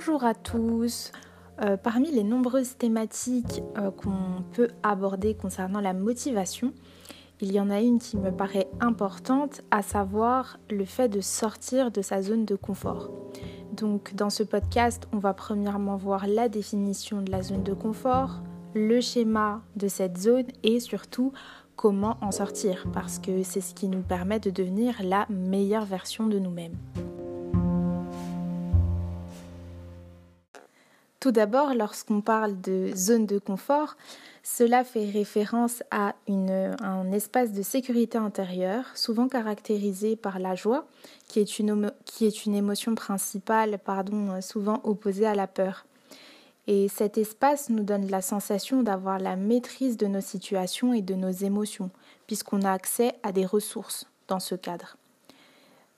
Bonjour à tous. Euh, parmi les nombreuses thématiques euh, qu'on peut aborder concernant la motivation, il y en a une qui me paraît importante, à savoir le fait de sortir de sa zone de confort. Donc dans ce podcast, on va premièrement voir la définition de la zone de confort, le schéma de cette zone et surtout comment en sortir, parce que c'est ce qui nous permet de devenir la meilleure version de nous-mêmes. Tout d'abord, lorsqu'on parle de zone de confort, cela fait référence à, un espace de sécurité intérieure, souvent caractérisé par la joie, qui est une, qui émotion principale, souvent opposée à la peur. Et cet espace nous donne la sensation d'avoir la maîtrise de nos situations et de nos émotions, puisqu'on a accès à des ressources dans ce cadre.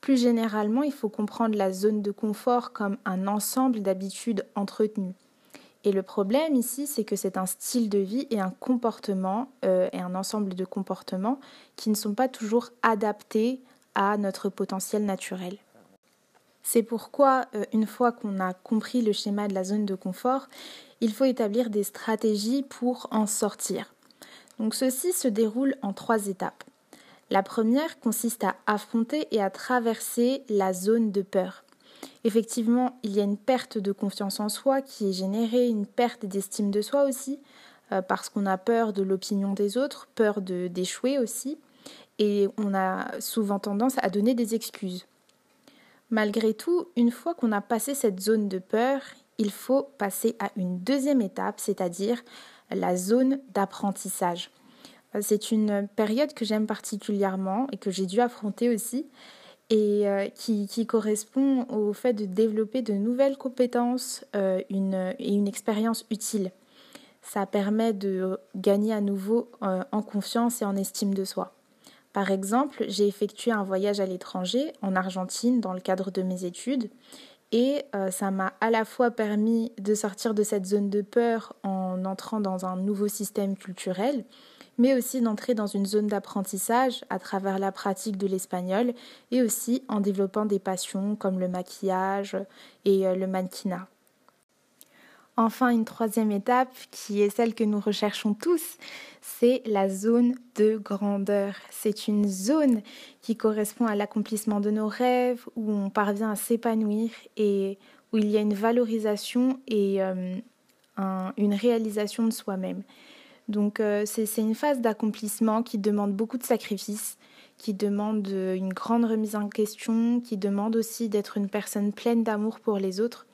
Plus généralement, il faut comprendre la zone de confort comme un ensemble d'habitudes entretenues. Et le problème ici, c'est que c'est un style de vie et un comportement euh, un ensemble de comportements qui ne sont pas toujours adaptés à notre potentiel naturel. C'est pourquoi, euh, une fois qu'on a compris le schéma de la zone de confort, il faut établir des stratégies pour en sortir. Donc ceci se déroule en trois étapes. La première consiste à affronter et à traverser la zone de peur. Effectivement, il y a une perte de confiance en soi qui est générée, une perte d'estime de soi aussi, euh, parce qu'on a peur de l'opinion des autres, peur d'échouer aussi, et on a souvent tendance à donner des excuses. Malgré tout, une fois qu'on a passé cette zone de peur, il faut passer à une deuxième étape, c'est-à-dire la zone d'apprentissage. C'est une période que j'aime particulièrement et que j'ai dû affronter aussi et euh, qui, correspond au fait de développer de nouvelles compétences euh, et une expérience utile. Ça permet de gagner à nouveau euh, en confiance et en estime de soi. Par exemple, j'ai effectué un voyage à l'étranger, en Argentine, dans le cadre de mes études, et ça m'a à la fois permis de sortir de cette zone de peur en entrant dans un nouveau système culturel, mais aussi d'entrer dans une zone d'apprentissage à travers la pratique de l'espagnol et aussi en développant des passions comme le maquillage et euh, le mannequinat. Enfin, une troisième étape, qui est celle que nous recherchons tous, c'est la zone de grandeur. C'est une zone qui correspond à l'accomplissement de nos rêves, où on parvient à s'épanouir et où il y a une valorisation et euh, une réalisation de soi-même. Donc euh, c'est une phase d'accomplissement qui demande beaucoup de sacrifices, qui demande euh, une grande remise en question, qui demande aussi d'être une personne pleine d'amour pour les autres,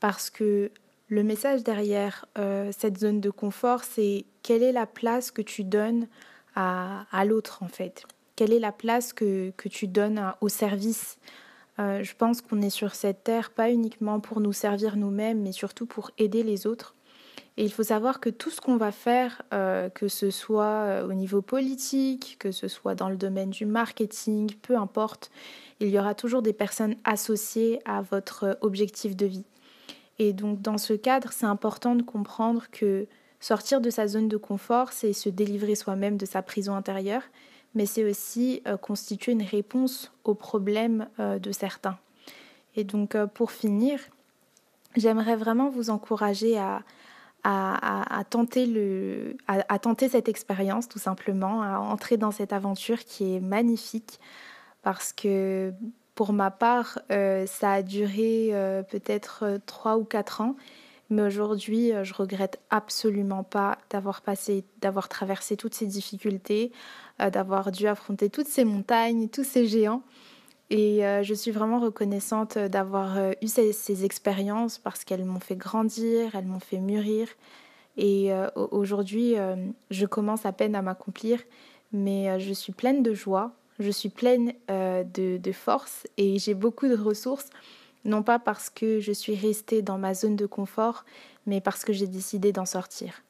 parce que le message derrière euh, cette zone de confort, c'est quelle est la place que tu donnes à, l'autre en fait, quelle est la place que, tu donnes au service? je pense qu'on est sur cette terre pas uniquement pour nous servir nous-mêmes, mais surtout pour aider les autres. Et il faut savoir que tout ce qu'on va faire, euh, que ce soit euh, au niveau politique, que ce soit dans le domaine du marketing, peu importe, il y aura toujours des personnes associées à votre objectif de vie. Et donc dans ce cadre, c'est important de comprendre que sortir de sa zone de confort, c'est se délivrer soi-même de sa prison intérieure, mais c'est aussi euh, constituer une réponse aux problèmes de certains. Et donc pour finir, j'aimerais vraiment vous encourager à, à, tenter le, à, tenter cette expérience tout simplement, à entrer dans cette aventure qui est magnifique parce que pour ma part, euh, ça a duré euh, peut-être trois ou quatre ans, mais aujourd'hui, euh, je regrette absolument pas d'avoir passé, d'avoir traversé toutes ces difficultés, d'avoir dû affronter toutes ces montagnes, tous ces géants. Et euh, je suis vraiment reconnaissante d'avoir euh, eu ces, expériences parce qu'elles m'ont fait grandir, elles m'ont fait mûrir. Et euh, aujourd'hui, je commence à peine à m'accomplir, mais je suis pleine de joie, je suis pleine de, de, force et j'ai beaucoup de ressources, non pas parce que je suis restée dans ma zone de confort, mais parce que j'ai décidé d'en sortir.